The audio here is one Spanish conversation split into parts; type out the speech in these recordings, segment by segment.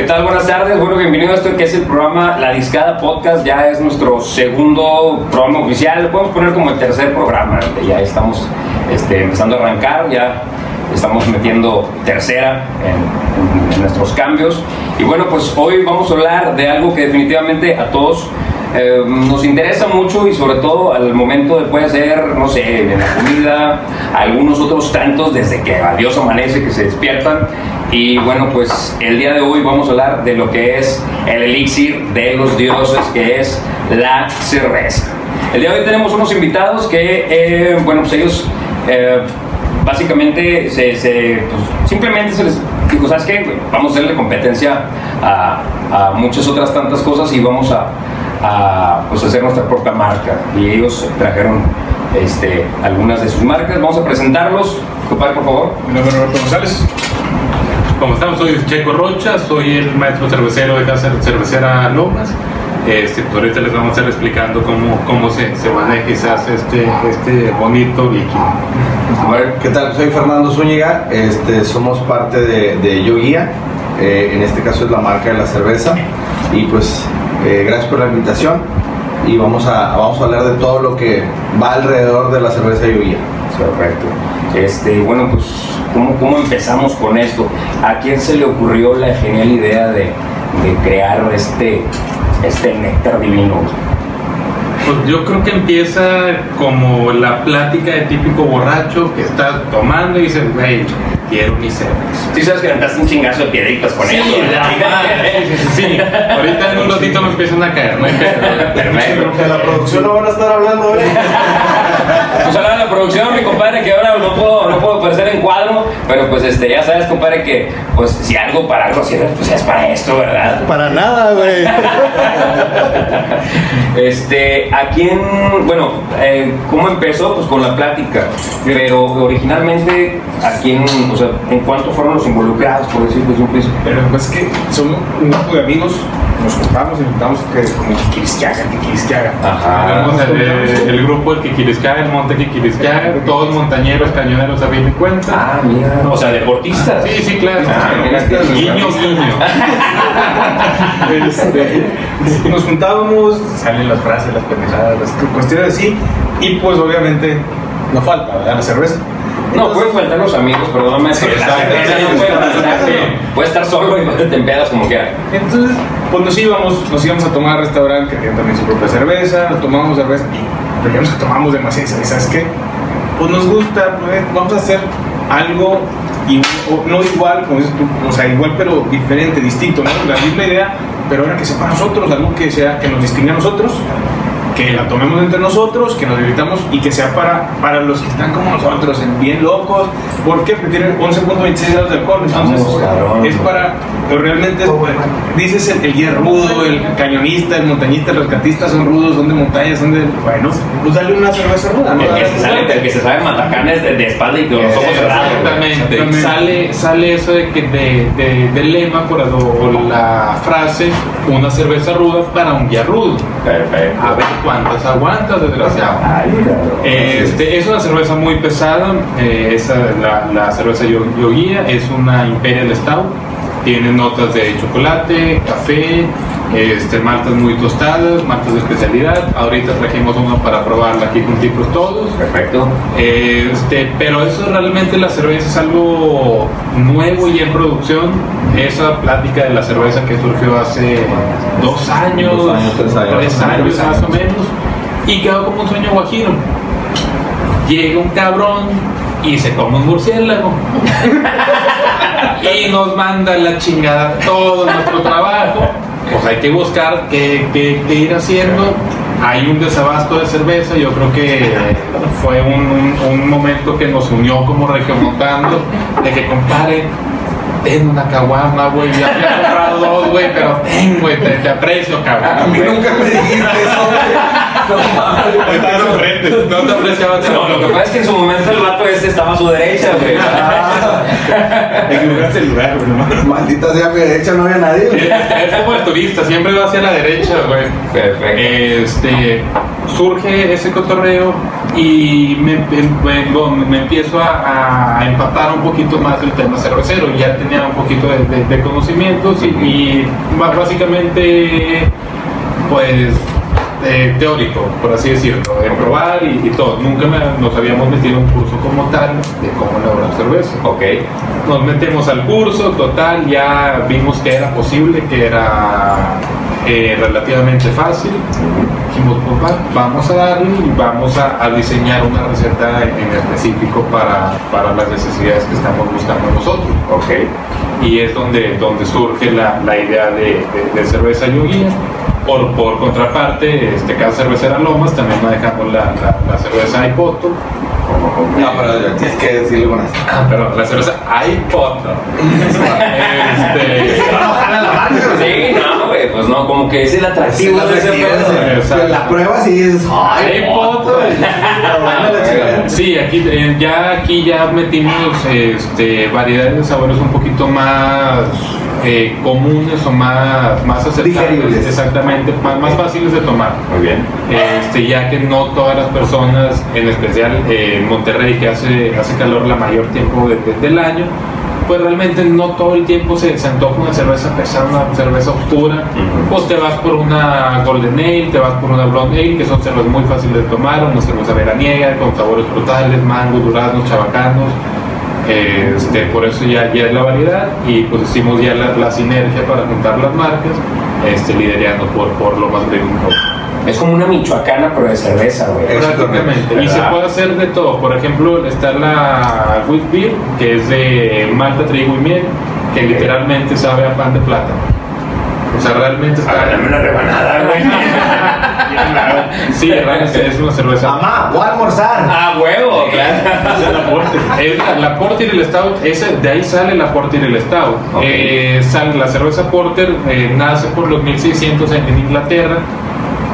¿Qué tal? Buenas tardes. Bueno, bienvenido a esto que es el programa La Discada Podcast. Ya es nuestro segundo programa oficial. Lo podemos poner como el tercer programa. Ya estamos este, empezando a arrancar. Ya estamos metiendo tercera en, en nuestros cambios. Y bueno, pues hoy vamos a hablar de algo que definitivamente a todos eh, nos interesa mucho y sobre todo al momento de puede ser, no sé, de la comida, algunos otros tantos desde que adiós amanece, que se despiertan. Y bueno, pues el día de hoy vamos a hablar de lo que es el elixir de los dioses, que es la cerveza. El día de hoy tenemos unos invitados que, eh, bueno, pues ellos eh, básicamente se, se, pues, simplemente se les dijo, ¿sabes qué? Vamos a hacerle competencia a, a muchas otras tantas cosas y vamos a, a pues, hacer nuestra propia marca. Y ellos trajeron este, algunas de sus marcas. Vamos a presentarlos. Compadre, por favor. Mi nombre es Roberto González. ¿Cómo estamos? Soy Checo Rocha, soy el maestro cervecero de Casa Cervecera Lomas. Este, pues ahorita les vamos a estar explicando cómo, cómo se, se maneja y se hace este, este bonito líquido. ¿Qué tal? Soy Fernando Zúñiga, este, somos parte de, de Yo Guía, eh, en este caso es la marca de la cerveza y pues eh, gracias por la invitación y vamos a, vamos a hablar de todo lo que va alrededor de la cerveza Yo Guía. Perfecto. Este, bueno, pues, ¿cómo, ¿cómo empezamos con esto? ¿A quién se le ocurrió la genial idea de, de crear este, este néctar divino? Pues yo creo que empieza como la plática de típico borracho que está tomando y dice, güey, quiero mi cerveza. Sí, sabes que aventaste un chingazo de piedritas con eso. la madre. sí, sí. Ahorita en un ratito me empiezan a caer, ¿no? hay. De la producción no van a estar hablando hoy. Pues hablaba de la producción, mi compadre, que ahora no puedo, no puedo aparecer en cuadro, pero pues este, ya sabes, compadre, que pues si algo para algo sirve, pues es para esto, ¿verdad? Para nada, güey. Este, ¿a quién, bueno, eh, cómo empezó? Pues con la plática, pero originalmente, ¿a quién, o sea, en cuánto fueron los involucrados, por decirlo desde un principio? Pero pues es que somos un grupo de amigos, nos juntamos y juntamos que como que quieres que haga, que quieres que haga. Ajá. El, el grupo El Quiquiriscaga, el Monte Quiquiriscaga, todos montañeros, cañoneros a fin de cuentas. Ah, mira, o sea, deportistas. Sí, sí, claro. Ah, que- guiño, guiño. Este, nos juntábamos, salen las frases, las pendejadas, las cuestiones así, y pues obviamente no falta, ¿verdad? La cerveza. No, pueden faltar los amigos, perdóname, pero la exacto. cerveza no puede faltar, Sí. Puede estar solo y te empedas como quiera. Entonces, pues nos íbamos, nos íbamos a tomar al restaurante que tenían también su propia cerveza, tomamos cerveza y veíamos que tomamos demasiado. ¿Y sabes qué? Pues nos gusta, pues, vamos a hacer algo, y, o- no igual, como dices tú, o sea, igual pero diferente, distinto, ¿no? La misma idea, pero ahora que sea para nosotros, algo que sea, que nos distingue a nosotros, que la tomemos entre nosotros, que nos divirtamos y que sea para, para los que están como nosotros, en bien locos. ¿Por qué? Porque tienen 11.26 grados de alcohol, entonces Vamos, es para, pero realmente es, dices el, el guía rudo, el cañonista, el montañista, el rescatista son rudos, son de montaña, son de, bueno, pues dale una cerveza ruda, ¿no? El que se sale, el que se sabe matacanes de, de espalda y con los ojos cerrados. Exactamente. Exactamente. Sale, sale eso de que de, de- del lema por la, la frase una cerveza ruda para un guía rudo. Perfecto. A ver cuántas aguantas, desgraciado. Este, es una cerveza muy pesada, eh, esa, la, la cerveza Yo- Yoguía es una Imperial Stout, tiene notas de chocolate, café, este, maltas muy tostadas, maltas de especialidad, ahorita trajimos uno para probarla aquí juntitos todos, Perfecto. este, pero eso realmente la cerveza es algo nuevo y en producción. Esa plática de la cerveza que surgió hace dos años, Dos años, tres años. tres años más o menos, y quedó como un sueño guajiro. Llega un cabrón y se come un murciélago. y nos manda la chingada todo nuestro trabajo. Pues hay que buscar qué, qué- qué ir haciendo. Hay un desabasto de cerveza, yo creo que fue un, un- un momento que nos unió como regiomontando, de que compare, ten una caguama, güey, ya había comprado dos, güey, pero ten, güey, te, te aprecio, A cabrón. mí nunca me dijiste eso, güey. No te apreciaba No, lo que pasa es que en su momento el vato este estaba a su derecha, güey. Equivocaste el lugar, güey. Maldita sea mi derecha, no había nadie. güey. Es como el turista, siempre va hacia la derecha, güey. Perfecto. Este, surge ese cotorreo, y me, me- me- me empiezo a, a empatar un poquito más del tema cervecero. Ya tenía un poquito de, de- de conocimientos y, básicamente, pues, eh, teórico, por así decirlo, de probar y, y todo. Nunca me- nos habíamos metido en un curso como tal de cómo elaborar cerveza. Ok. Nos metemos al curso, total, ya vimos que era posible, que era eh, relativamente fácil. Dijimos, pues va, vamos a darle y vamos a, a diseñar una receta en, en específico para, para las necesidades que estamos buscando nosotros. Ok. Y es donde, donde surge la, la idea de, de- de cerveza yoguía. Por, por contraparte, este, cada cervecera Lomas también manejamos la, la, la cerveza Ipoto. No, pero tienes que decirlo con esto. Ah, perdón, la cerveza Ipoto. este, Ojalá la marca, Sí, no, güey, pues no, como que es el atractivo Sí, de ese pedo. sí. La pruebas y dices, ay. Sí, aquí eh, ya aquí ya metimos este, variedades de sabores un poquito más eh, comunes o más, más aceptables, exactamente, más, más fáciles de tomar. Muy bien. Este, ya que no todas las personas, en especial eh, en Monterrey, que hace, hace calor la mayor tiempo de- de- del año, pues realmente no todo el tiempo se, se antoja una cerveza pesada, una cerveza oscura. Ujú. Pues te vas por una Golden Ale, te vas por una Blonde Ale, que son cervezas muy fáciles de tomar, una cerveza veraniega con sabores frutales, mango, duraznos, chabacanos. Este, por eso ya, ya es la variedad y pues hicimos ya la, la sinergia para juntar las marcas, este, liderando por, por lo más breve. Es como una michoacana, pero de cerveza, güey. Prácticamente. Y se puede hacer de todo. Por ejemplo, está la Wheat Beer, que es de malta, trigo y miel, que literalmente sabe a pan de plátano. O sea, realmente A ver, dame está. una rebanada, güey. Sí, es una cerveza. Mamá, voy a almorzar. Ah, huevo, claro. Es la, la Porter y el Stout, ese, de ahí sale la Porter y el Stout. Eh, sale, la cerveza Porter eh, nace por los 1600 en, en Inglaterra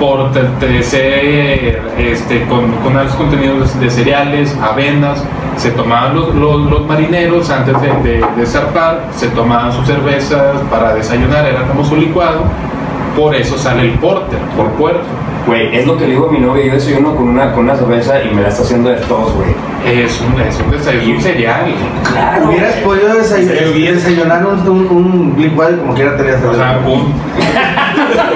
por ser, este, con, con altos contenidos de, de cereales, avenas. Se tomaban los, los- los marineros antes de, de, de zarpar, se tomaban sus cervezas para desayunar, era como su licuado. Por eso sale el Porter, por puerto. Güey, es lo que le digo a mi novia. Yo desayuno con una, con una cerveza y me la está haciendo de tos, güey. Es un, es un, desa- es un cereal. Claro. Hubieras podido desay- desayunar un, un, un licuado como quiera tenías O sea, un, Ah,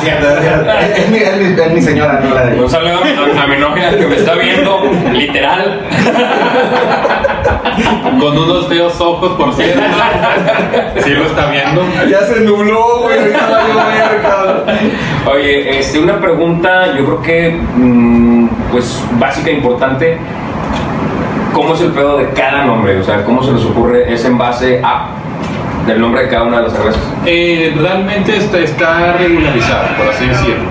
cierto, es cierto. Es, es mi, es, mi, es mi señora, no la de Un saludo a, a mi novia que me está viendo, literal. con unos feos ojos, por cierto. Sí lo está viendo. Ya se nubló, güey. Oye, este, una pregunta, yo creo que, mm, pues, básica, importante. ¿Cómo es el pedo de cada nombre? O sea, ¿cómo se les ocurre? ¿Es en base a del nombre de cada una de las cervezas? Eh, realmente está, está regularizado, por así decirlo.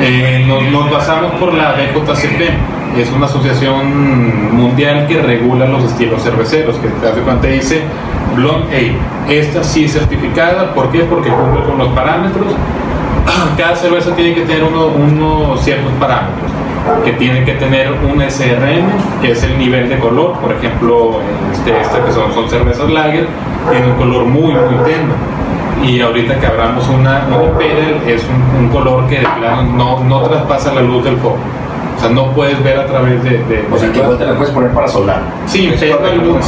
Eh, nos, basamos por la BJCP, es una asociación mundial que regula los estilos cerveceros, que hace cuenta dice Blonde Ale. Esta sí es certificada, ¿por qué? Porque cumple con los parámetros. Cada cerveza tiene que tener uno- unos ciertos parámetros, que tiene que tener un SRM, que es el nivel de color, por ejemplo, este, este que son, son cervezas lager, tiene un color muy, muy tenue y ahorita que abramos una, una Imperial es un, un color que de plano no, no traspasa la luz del foco. O sea, no puedes ver a través de... de- O sea, ¿qué igual te la puedes poner para soldar? Sí, pero hay luz.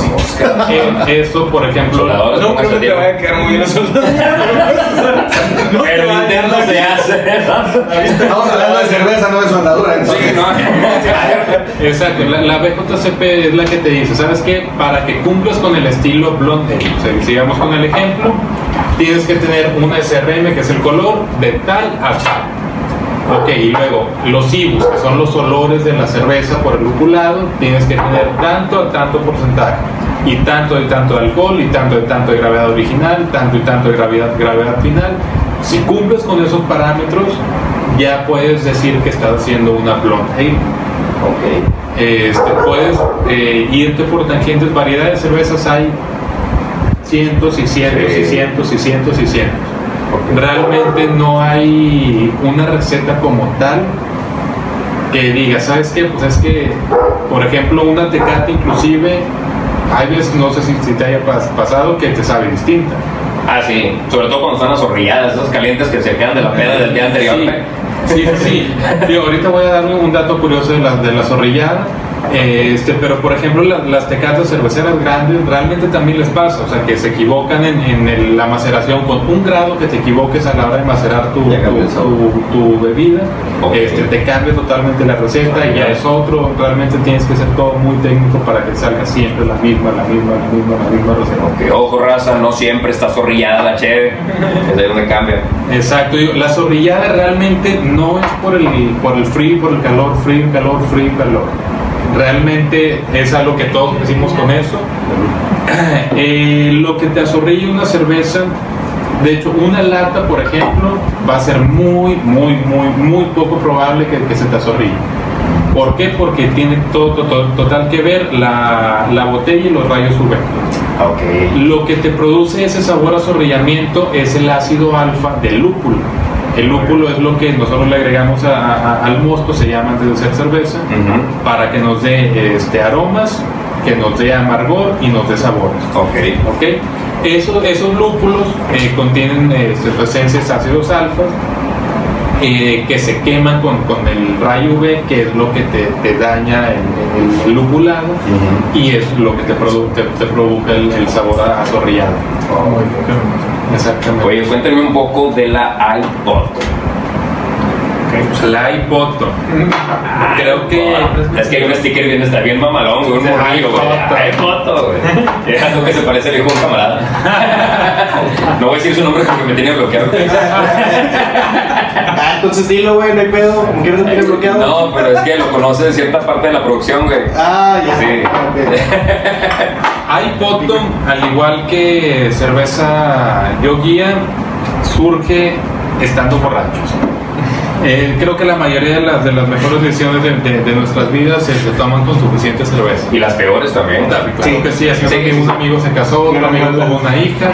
Eh, Eso, por ejemplo... Soldadores, No creo que te vaya a quedar muy bien. No te Pero el interno se hace. Estamos hablando de cerveza, no de soldadura. entonces. Sí, no. Exacto, la, la BJCP es la que te dice, ¿sabes qué? Para que cumplas con el estilo blonde, o sea, sigamos con el ejemplo, tienes que tener una SRM, que es el color, de tal a tal. Ok, y luego los IBUs, que son los olores de la cerveza por el lupulado, tienes que tener tanto a tanto porcentaje, y tanto y tanto de alcohol, y tanto y tanto de gravedad original, tanto y tanto de gravedad, gravedad final. Si cumples con esos parámetros, ya puedes decir que estás haciendo una blonde ale. Ok. Este, puedes eh, irte por tangentes, variedad de cervezas hay cientos y cientos y cientos y cientos y cientos. Realmente no hay una receta como tal que diga, ¿sabes qué? Pues es que, por ejemplo, una tecate inclusive, hay veces, no sé si, si te haya pas- pasado, que te sabe distinta. Ah, sí. Sobre todo cuando están las horrilladas, esas calientes que se quedan de la peda del día anterior. Sí. Sí, sí. Digo, ahorita voy a dar un dato curioso de la, de la zorrillada. Eh, Este, pero por ejemplo la- las tecatas cerveceras grandes realmente también les pasa, o sea que se equivocan en, en el- la maceración con un grado que te equivoques a la hora de macerar tu, bebida, este, te cambia totalmente la receta y ya es otro, realmente tienes que ser todo muy técnico para que salga siempre la misma, la misma, la misma, la misma receta. Ojo, raza, no siempre está zorrillada la cheve. Es de donde cambia. Exacto, la zorrillada realmente no es por el, por el frío, por el calor, frío, calor, frío, calor. Realmente es algo que todos decimos con eso. Eh, lo que te azorrilla una cerveza, de hecho, una lata, por ejemplo, va a ser muy, muy, muy, muy poco probable que, que se te azorrille. ¿Por qué? Porque tiene todo, todo- total que ver la, la botella y los rayos UV. Ok. Lo que te produce ese sabor a es el ácido alfa del lúpulo. El lúpulo es lo que nosotros le agregamos a- a- al mosto, se llama antes de hacer cerveza, Ujú. para que nos dé este, aromas, que nos dé amargor y nos dé sabores. Ok. ¿ok? Esos, esos lúpulos eh, contienen este, esencias ácidos alfas eh, que se queman con, con el rayo UV, que es lo que te, te daña el, el- el lupulado Ujú. y es lo que te, produ- te, te provoca el, el sabor a azorrillado. Exactamente. Oye, cuéntame un poco de la iPod. La iPoto. Creo que. Es que hay un sticker bien, está bien mamalón, güey, un morrillo, güey. iPoto. Ay, foto, güey. Es algo que se parece al hijo de un camarada. No voy a decir su nombre porque me tiene bloqueado. Ah, entonces dilo, güey, no hay pedo. ¿Cómo quieres tener bloqueado? No, pero es que lo conoce de cierta parte de la producción, güey. Ah, ya. Sí. ok. iPoto, al igual que cerveza Yo Guía, surge estando borrachos. Eh, creo que la mayoría de las, de las mejores decisiones de, de- de nuestras vidas se, se toman con suficiente cerveza. Y las peores también. Claro Sí. que sí, así Sí, que sí, un amigo se casó, otro No, amigo tuvo una hija.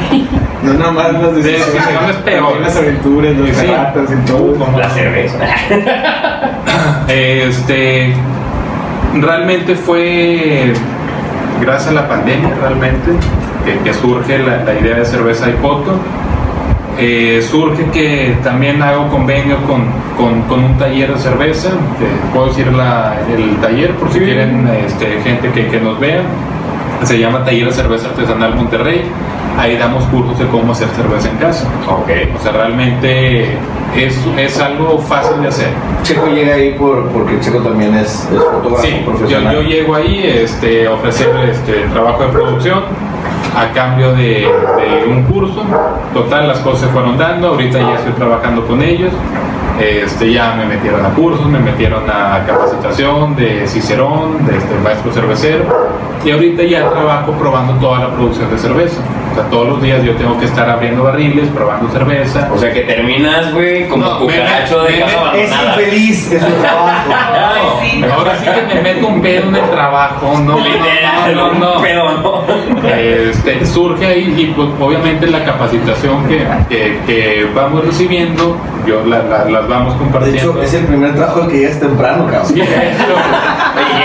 No nada más las decisiones. Peores. Las aventuras, los Sí. ratas y todo. La cerveza. Este, realmente fue gracias a la pandemia, realmente, que, que surge la, la idea de cerveza Ipoto. Eh, surge que también hago convenio con, con- con un taller de cerveza. puedo decir la- el taller por si quieren este, gente que, que nos vea. Se llama Taller de Cerveza Artesanal Monterrey. Ahí damos cursos de cómo hacer cerveza en casa. Ok. O sea, realmente es, es algo fácil de hacer. Checo llega ahí por, porque Checo también es, es fotógrafo Sí, yo, profesional. yo llego ahí este, a ofrecer este, trabajo de producción a cambio de, un curso. Total, las cosas se fueron dando. Ahorita ya estoy trabajando con ellos. Este, ya me metieron a cursos, me metieron a capacitación de Cicerón, de este, maestro cervecero. Y ahorita ya trabajo probando toda la producción de cerveza. O sea, todos los días yo tengo que estar abriendo barriles, probando cerveza. O sea que terminas, güey, como No, cucaracho me- de me- casa Es infeliz, es su trabajo. Ahora sí que me meto un pedo en el trabajo, no, Literal, no, no, no. Pero no. Este, surge ahí y pues, obviamente la capacitación que, que, que vamos recibiendo, yo la- la- las vamos De compartiendo. hecho, es el primer trabajo que llegas temprano, cabrón. Sí,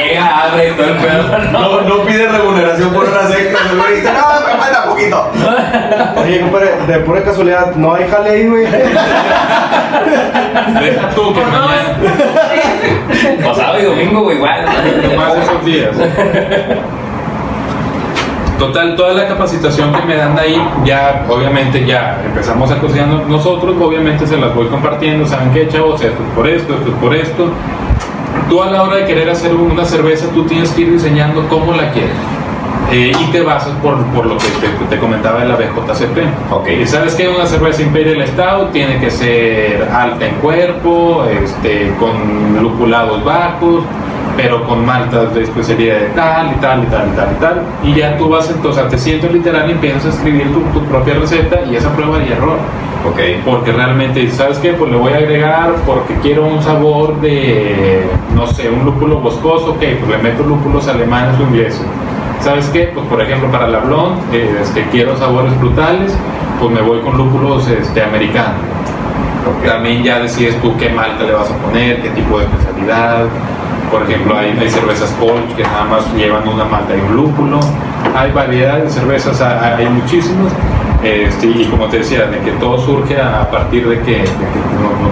de hecho, Y llega, abre y todo el pedo. No. No, no pide remuneración por extras, el güey dice, no, me falta poquito. Oye, compadre, de pura casualidad, ¿no hay jale ahí, güey? deja tú que mañana, Pasado y domingo, güey, igual. más esos días. Total, toda la capacitación que me dan ahí, ya obviamente ya empezamos a cocinar nosotros, obviamente se las voy compartiendo, ¿saben qué, chavos? Esto es por esto, esto es por esto. Tú a la hora de querer hacer una cerveza, tú tienes que ir diseñando cómo la quieres. Eh, y te basas por, por lo que te, te comentaba de la BJCP. Ok. Y sabes que una cerveza Imperial Stout tiene que ser alta en cuerpo, este, con lupulados bajos, pero con maltas de especialidad de tal y tal y tal y tal y tal. Y ya tú vas, entonces, te sientes literal y empiezas a escribir tu, tu propia receta y esa prueba y error. Ok. Porque realmente, ¿sabes qué? Pues le voy a agregar porque quiero un sabor de, no sé, un lúpulo boscoso, ok, pues le meto lúpulos alemanes o ingleses. ¿Sabes qué? Pues por ejemplo para la blonde, eh, este, quiero sabores brutales, pues me voy con lúpulos este, americanos. También ya decides tú qué malta le vas a poner, qué tipo de especialidad. Por ejemplo, hay, hay cervezas Kolsch que nada más llevan una malta y un lúpulo. Hay variedad de cervezas, hay, hay muchísimas. Este, y como te decía, de que todo surge a, partir de que,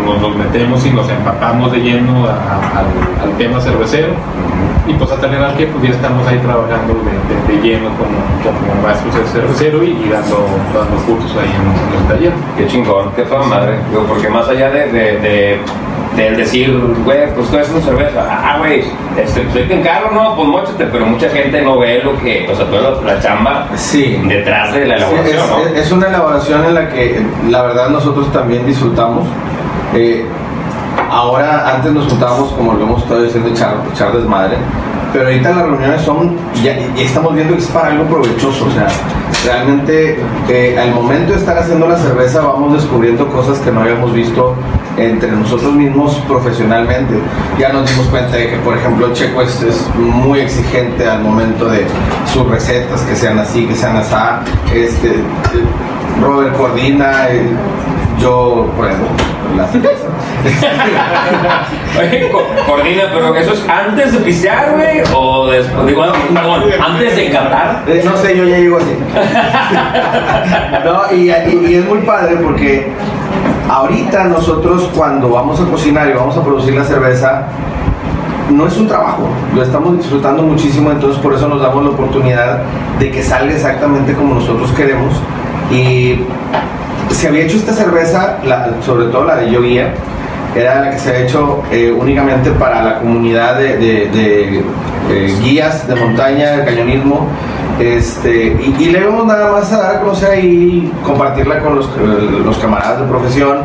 nos, metemos y nos empapamos de lleno al, tema cervecero. Y pues a tener que pues ya estamos ahí trabajando de, lleno como, como maestros de cervecero y, dando, dando cursos ahí en, en el taller. Qué chingón, qué toda madre. Porque más allá de, del decir, güey, pues tú eres una cerveza. Ah, güey, este, ahí te encargo, no, pues mochate, pero mucha gente no ve lo que, o sea, toda la, chamba Sí. detrás de la Sí, elaboración, es, ¿no? es una elaboración en la que la verdad nosotros también disfrutamos. Eh, ahora, antes nos juntábamos, como lo hemos estado diciendo, echar, echar desmadre. Pero ahorita las reuniones son, ya, ya estamos viendo que es para algo provechoso. O sea, realmente eh, al momento de estar haciendo la cerveza vamos descubriendo cosas que no habíamos visto entre nosotros mismos profesionalmente. Ya nos dimos cuenta de que, por ejemplo, Checo es, es muy exigente al momento de sus recetas, que sean así, que sean así. Este, Robert coordina, eh, yo, por ejemplo, la cerveza. Oye, co- coordina, pero eso es antes de pistear, güey, o después, digo, perdón, antes de catar. Eh, no sé, yo ya llego así. no, y, y- y es muy padre porque ahorita nosotros cuando vamos a cocinar y vamos a producir la cerveza, no es un trabajo, lo estamos disfrutando muchísimo, entonces por eso nos damos la oportunidad de que salga exactamente como nosotros queremos. Y se había hecho esta cerveza, sobre todo la de Yo Guía, era la que se ha hecho eh, únicamente para la comunidad de, eh, guías de montaña, de cañonismo. Este, y, y le íbamos nada más a dar a conocer ahí, compartirla con los, los camaradas de profesión.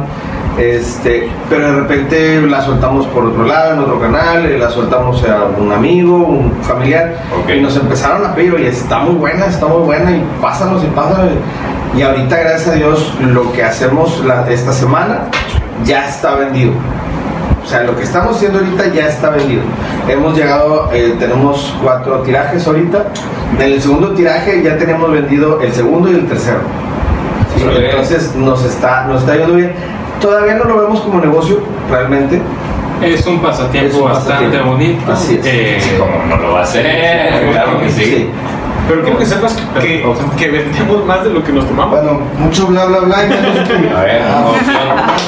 Este, pero de repente la soltamos por otro lado, en otro canal, eh, la soltamos a un amigo, un familiar, Ok. y nos empezaron a pedir, oye, está muy buena, está muy buena, y pásanos y pásanos. Y ahorita, gracias a Dios, lo que hacemos la- esta semana ya está vendido. O sea, lo que estamos haciendo ahorita ya está vendido. Hemos llegado, eh, tenemos cuatro tirajes ahorita. En el segundo tiraje ya tenemos vendido el segundo y el tercero. Sí, entonces nos está, nos está yendo bien. Todavía no lo vemos como negocio, realmente. Es un pasatiempo Es un bastante pasatiempo. bonito. Así es. Eh, Sí, como no lo va a hacer, claro que sí. Pero quiero que sepas que, que vendemos más de lo que nos tomamos. Bueno, mucho bla bla bla y menos A ver.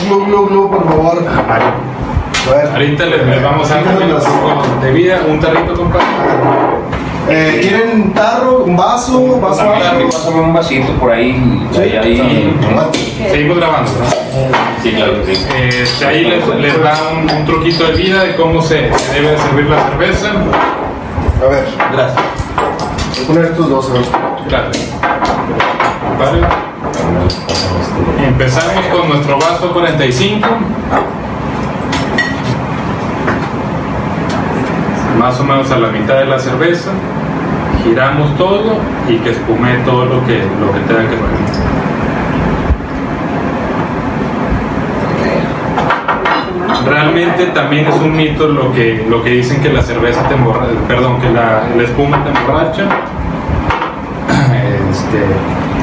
Glu, glu, glu, por favor. A ver. Ahorita les, les vamos a dar un de vida, un tarrito, compadre. Eh, ¿Quieren un tarro, un vaso, vaso Pásame, algo? pásame un vasito por ahí. ahí, ahí. Seguimos grabando, ¿no? Sí, claro que sí. Este, ahí les, les da un, un truquito de vida de cómo se, se debe servir la cerveza. A ver, Gracias. voy a poner estos dos. ver. Claro. Compadre. Empezamos con nuestro vaso 45. Más o menos a la mitad de la cerveza. Giramos todo y que espume todo lo que, lo que tenga que ver. Realmente también es un mito lo que, lo que dicen que la cerveza te emborracha, perdón, que la, la espuma te emborracha. Este,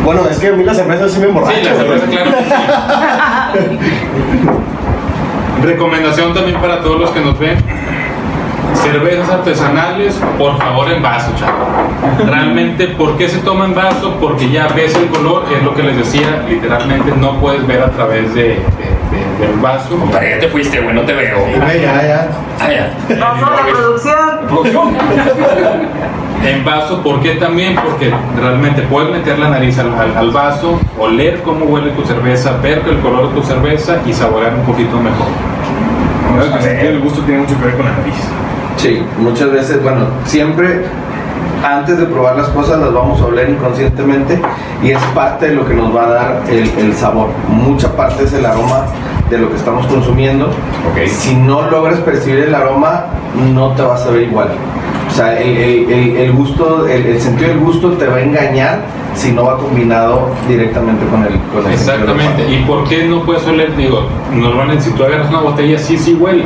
Bueno, es que a mí la cerveza sí me emborracha. Sí, la cerveza, claro. Recomendación también para todos los que nos ven. Cervezas artesanales, por favor en vaso, chavo. Realmente, ¿por qué se toma en vaso? Porque ya ves el color, es lo que les decía, literalmente no puedes ver a través de, de- de- del vaso. Compadre, ya te fuiste, güey, no te veo. Güey, ya, ya. Ah, ya. Vamos a la producción. Producción. En vaso, ¿por qué también? Porque realmente puedes meter la nariz al, al- al vaso, oler cómo huele tu cerveza, ver el color de tu cerveza y saborear un poquito mejor. El gusto tiene mucho que ver con la nariz. Sí, muchas veces, bueno, siempre antes de probar las cosas las vamos a oler inconscientemente y es parte de lo que nos va a dar el, el sabor. Mucha parte es el aroma de lo que estamos consumiendo. Ok. Si no logras percibir el aroma, no te vas a ver igual. O sea, el, el- el- gusto, el, el sentido del gusto te va a engañar si no va combinado directamente con el, con Exactamente. ¿Y por qué no puedes oler? Digo, normalmente si tú agarras una botella, sí, sí huele.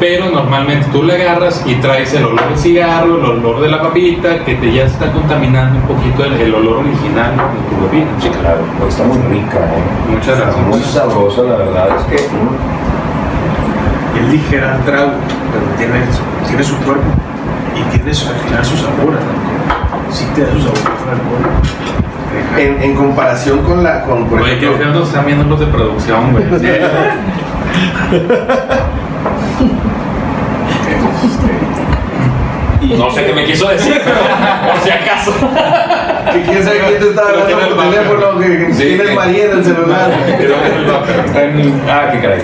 Pero normalmente tú la agarras y traes el olor del cigarro, el olor de la papita, que te ya está contaminando un poquito el, el olor original de tu bebida. Sí, claro. Pues está muy rica, ¿eh? Muchas Está gracias. muy sabrosa, la verdad. Es que. Es ligera al trago, pero tiene, tiene su cuerpo y tiene su- al final su sabor. Sí te da su sabor al alcohol. En, en comparación con la, con, por Oye, feo nos están viendo los de producción, güey. No sé qué me quiso decir, pero por si acaso. Que quién sabe quién te está hablando por el teléfono, que, que Sí, tienes. María en el celular. Ah, qué caray.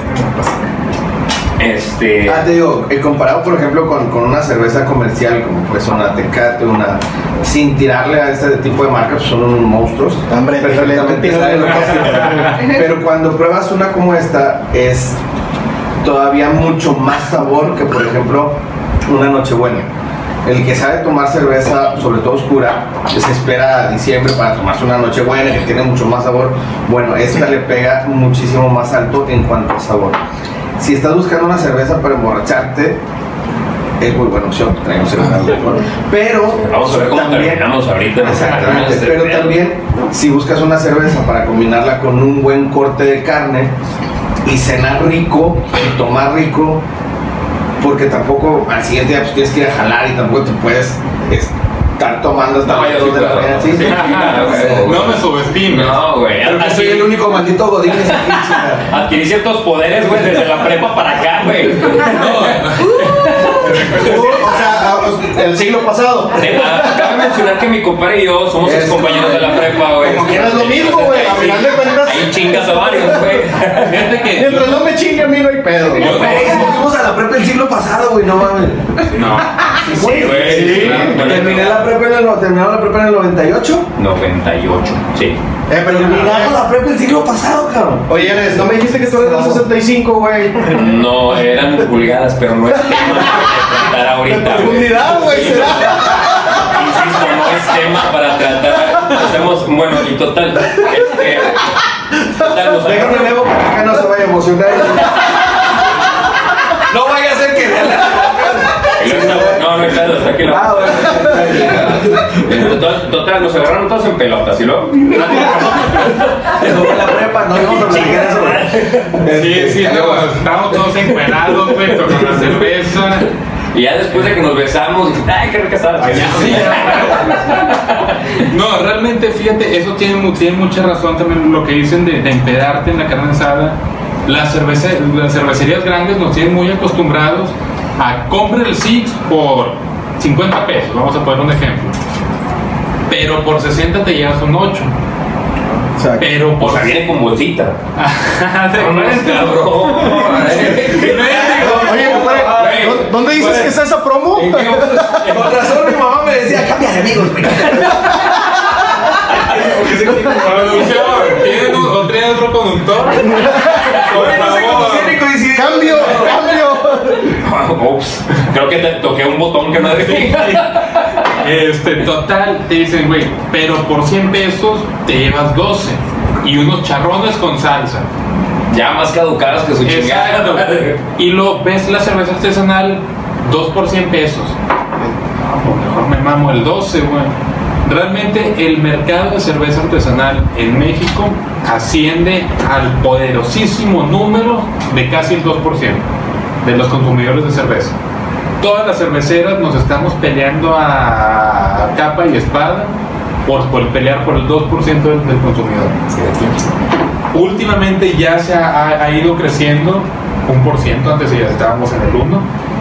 Este. Ah, te digo, eh, comparado por ejemplo con, con una cerveza comercial como pues una Tecate, una sin tirarle a este tipo de marcas, pues son unos monstruos. Hombre, perfectamente tírale, saben lo que hacen. Pero cuando pruebas una como esta es todavía mucho más sabor que por ejemplo una Nochebuena. El que sabe tomar cerveza, sobre todo oscura, se espera a diciembre para tomarse una Nochebuena que tiene mucho más sabor. Bueno, esta le pega muchísimo más alto en cuanto a sabor. Si estás buscando una cerveza para emborracharte, es muy buena opción. Traemos. Pero Vamos a ver cómo terminamos ahorita. Exactamente, pero también si buscas una cerveza para combinarla con un buen corte de carne y cenar rico y tomar rico, porque tampoco al siguiente día pues, tienes que ir a jalar y tampoco te puedes estar tomando hasta No, sí de la. No me subestimes. No, güey. Creo que soy el único maldito aquí, chica. Adquirí ciertos poderes, güey, desde la prepa para acá, güey. O sea, ah, pues, el siglo pasado. Cabe mencionar que mi compadre y yo somos Es ex compañeros de la prepa, güey. Como quieras lo mismo, güey. A final de cuentas, Ahí chingas a varios, güey. Fíjate que. mientras no me chingue a mí no hay pedo. güey. Fuimos a la prepa el siglo pasado, güey, no mames. No. Sí, güey. Sí. Bueno, Terminé la prepa en el, terminaron la prepa en el 98. 98, sí. Eh, pero Terminamos la prepa el siglo pasado, cabrón. Oye, Eres, no me dijiste que tú eres del 65, güey. No eran pulgadas, pero no es tratar ahorita, profundidad, güey, será. Insisto, no es tema para tratar. Hacemos, bueno, y total. Este. Total, nos Déjame luego para que no se vaya a emocionar. No vaya a ser que No, no aquí la. Ah, bueno. Total, total, nos agarraron todos en pelotas, ¿y luego? Eso fue la prepa, no íbamos a platicar eso. güey. Sí, sí, luego estábamos todos encuerados, güey, con la cerveza. Y ya después de que nos besamos, ay, qué rica estaba la No, realmente, fíjate, eso tiene, tiene mucha razón también lo que dicen de, de empedarte en la carne asada. Las, cervece- las cervecerías grandes nos tienen muy acostumbrados a comprar el Six por 50 pesos, vamos a poner un ejemplo. Pero por 60 te llevas un 8. Exacto. Pero O por sea, viene con bolsita. De No, no es cuenta. cabrón. Oye, compadre, Güey, ¿dó- ¿dónde dices que está esa promo? ¿En qué- Con razón mi mamá me decía, cambia de amigos, güey. Producción, ¿tienen un- o tienen otro conductor? Por Güey, no sé cómo favor. tiene coincidir. Cambio, cambio. Ups, creo que te toqué un botón que no debía. Este, total, te dicen, güey, pero por 100 pesos te llevas 12 y unos charrones con salsa. Ya más caducadas que su chingada. Y lo ves la cerveza artesanal 2 por 100 pesos. No, pues mejor me mamo el 12, güey. Realmente el mercado de cerveza artesanal en México asciende al poderosísimo número de casi el 2% de los consumidores de cerveza. Todas las cerveceras nos estamos peleando a capa y espada por, por pelear por el 2% del, del consumidor. Últimamente ya se ha, ido creciendo un por ciento, antes ya estábamos en el 1,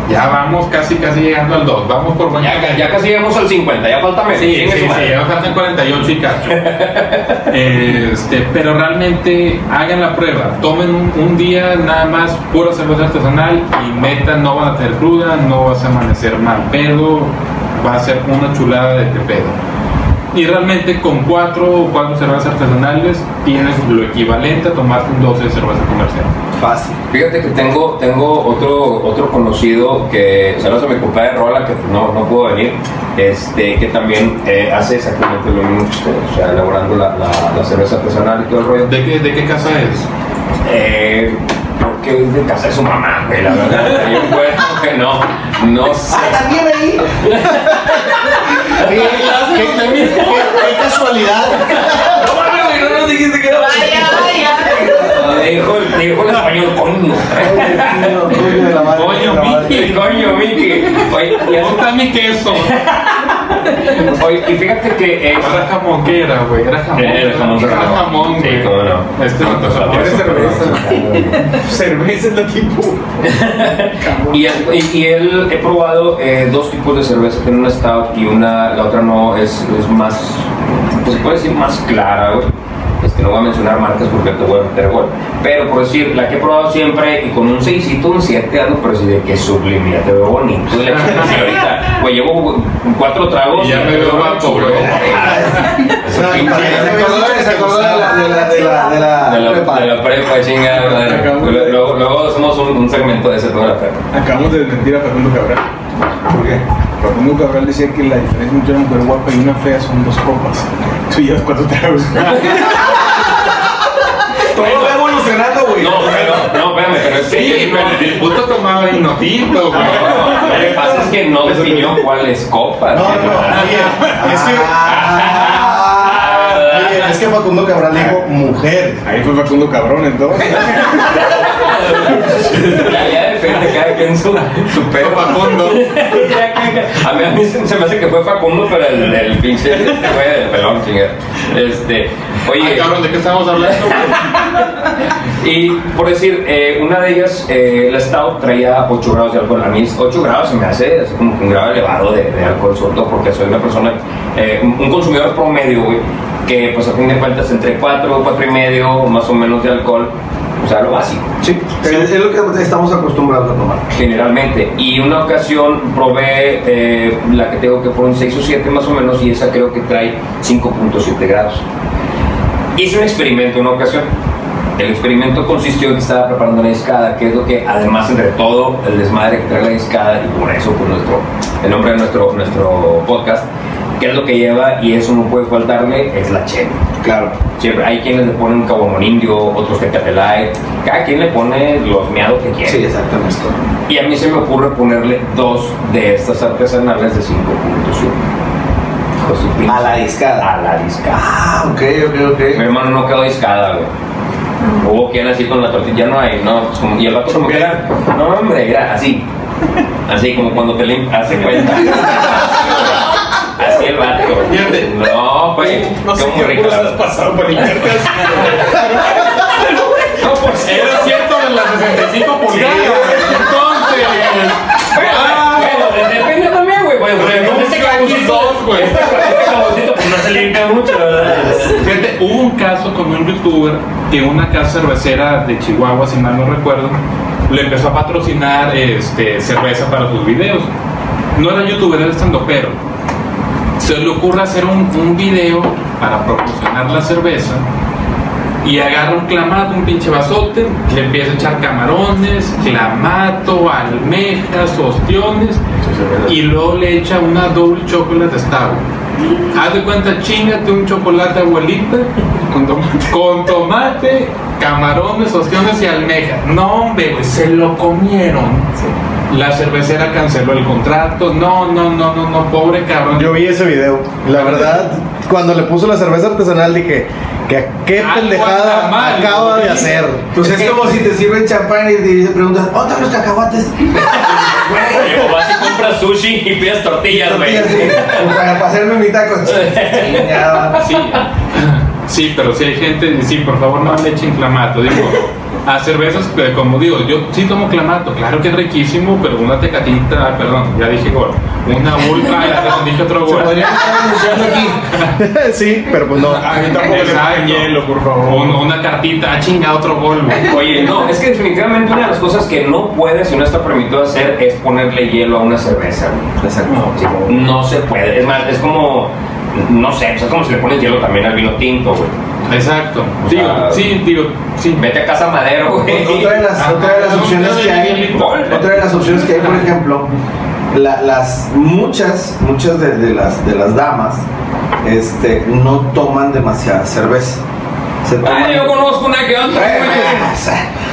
ya vamos casi casi llegando al 2, vamos por buen Ya, ya casi llegamos al 50, ya falta menos. Sí, sí, sí, ya faltan 48 y cacho. Este, pero realmente hagan la prueba, tomen un, un día nada más pura cerveza artesanal y neta no van a tener cruda, no vas a amanecer mal pedo, va a ser una chulada de pedo. Y realmente con cuatro o cuatro cervezas artesanales tienes lo equivalente a tomarte un 12 de cerveza comercial. Fácil. Fíjate que tengo, tengo otro, otro conocido que, saludos a mi compadre Rola, que pues, no, no pudo venir, este, que también eh, hace exactamente lo mismo que ustedes, o sea, elaborando la, la, la cerveza artesanal y todo el rollo. ¿De qué, de qué casa es? Eh, creo que es de casa de su mamá, güey, la verdad. Yo encuentro que no, no sé. Ah, también ahí. Oye, qué, qué- qué- qué casualidad. No mames, güey, no nos dijiste que era. Dijo, me dijo en español, coño. Coño. Miki. Coño, Miki. Oye, y ¿Dónde así- está mi queso? Oye, y fíjate que es. Era jamón, ¿qué era, güey? Era jamón. Era jamón Era jamón, Sí, cómo no. Este No, cerveza. cerveza es lo tipo. Y, él- y- y él he probado eh, dos tipos de cerveza, tiene una stout y una, la otra no, es, es más, pues se puede decir más clara, güey. No voy a mencionar marcas porque te voy a meter gol. Pero por decir, la que he probado siempre y con un 6 un 7 ando, pero sí de que sublime, ya te veo bonito. Y la chica ahorita, güey, llevo cuatro tragos Y ya me veo guapo, güey. Se acordó, de la, de la, de la, de la, De la, prepa. de la prepa, chingada Luego, luego hacemos un, un segmento de ese toda la prepa. Acabamos de desmentir a Facundo Cabral. ¿Por qué? Facundo Cabral decía que la diferencia entre una mujer guapa y una fea son dos copas. Tú llevas cuatro tragos. Todo va evolucionando, güey. No, pero, no, espérame, pero es que. Sí, pero el puto tomaba vinotito, güey. Lo que pasa es que no definió cuál es copa. No, no, no. Oye, es que. Ah, Oye, es que Facundo Cabral dijo mujer. Ahí fue Facundo Cabrón entonces. Depende, cada quien su, su pedo. Facundo. A mí, a mí se, se me hace que fue Facundo, pero el, el pinche este güey del pelón, chingada. Este, Ay, oye, cabrón, ¿de qué estamos hablando? y por decir, eh, una de ellas, eh, la Stout traía 8 grados de alcohol. A mí 8 grados se me hace así como que un grado elevado de, de alcohol, sobre todo porque soy una persona, eh, un un consumidor promedio, güey, que pues a fin de cuentas entre 4, 4 y medio más o menos de alcohol, o sea, lo básico. Sí, es, es lo que estamos acostumbrados a tomar. generalmente. Y una ocasión probé eh, la que tengo que fueron 6 o 7 más o menos y esa creo que trae 5.7 grados. Hice un experimento una ocasión. El experimento consistió en que estaba preparando una discada, que es lo que además entre todo el desmadre que trae la discada y por eso pues nuestro, el nombre de nuestro, nuestro podcast, que es lo que lleva y eso no puede faltarle, es la chela. Claro. Siempre hay quienes le ponen caguamón indio, otros tecate light, cada quien le pone los meados que quiere. Sí, exactamente. Y a mí se me ocurre ponerle dos de estas artesanales de 5.1. Hijo de su pinche- A la discada. A la discada. Ah, ok, ok, Mi ok. hermano no quedó discada, güey. Hubo quien así con la tortilla, no hay, no. como- y el vato como que era, no hombre, era así. Así como cuando te lim- hace cuenta. Así el vato. Fíjate. No, pues, No sé qué cosas pasaron para limpiarte así. No, pues Era cierto de las 65 pulgadas. Entonces. Ah, Bueno, depende también, güey. Bueno, Renuncia pero a caboncito, dos, güey. Este caboncito, pues no se limpia mucho, ¿verdad? Fíjate, hubo un caso con un youtuber que una casa cervecera de Chihuahua, si mal no recuerdo, le empezó a patrocinar este, cerveza para sus videos. No era youtuber, era estandopero. Se le ocurre hacer un, un video para promocionar la cerveza y agarra un clamato, un pinche vasote, le empieza a echar camarones, clamato, almejas, ostiones y luego le echa una double chocolate stout. Haz de cuenta, chingate un chocolate abuelita Con tomate. con tomate, camarones, ostiones y almeja. No, hombre, se lo comieron. La cervecera canceló el contrato. No, no, no, no, no, pobre cabrón. Yo vi ese video. La verdad, cuando le puso la cerveza artesanal dije que qué pendejada mal, acaba de güey. hacer. Pues es como si te sirven champán y te preguntas, ¿dónde los cacahuates? O vas y compras sushi y pides tortillas, güey. Para para hacerme mi taco. Chingada. Sí, sí, pero si hay gente, sí, por favor no le echen clamato. Digo, a cervezas, eh, como digo, yo sí tomo clamato, claro que es riquísimo, pero una tecatita, ah, perdón, ya dije gol. Una vulva, ya perdón, dije otro Se gol. podría estar anunciando aquí. sí, pero pues no. A mí tampoco le hielo, por favor. una cartita, ah, chinga, otro gol. güey. Oye, no, es que definitivamente una de las cosas que no puedes y no está permitido hacer es ponerle hielo a una cerveza, güey. Exacto. Sí, no se puede. Es más, es como, no sé, pues es como si le pones hielo también al vino tinto, güey. Exacto. O Digo, sea, sí, digo, sí. Vete a casa madero, güey. Otra de las, otra de las opciones que hay, otra de las opciones que hay, por ejemplo, la- las muchas, muchas de, de las de las damas, este, no toman demasiada cerveza. Se toman. Ay, yo conozco una que otra,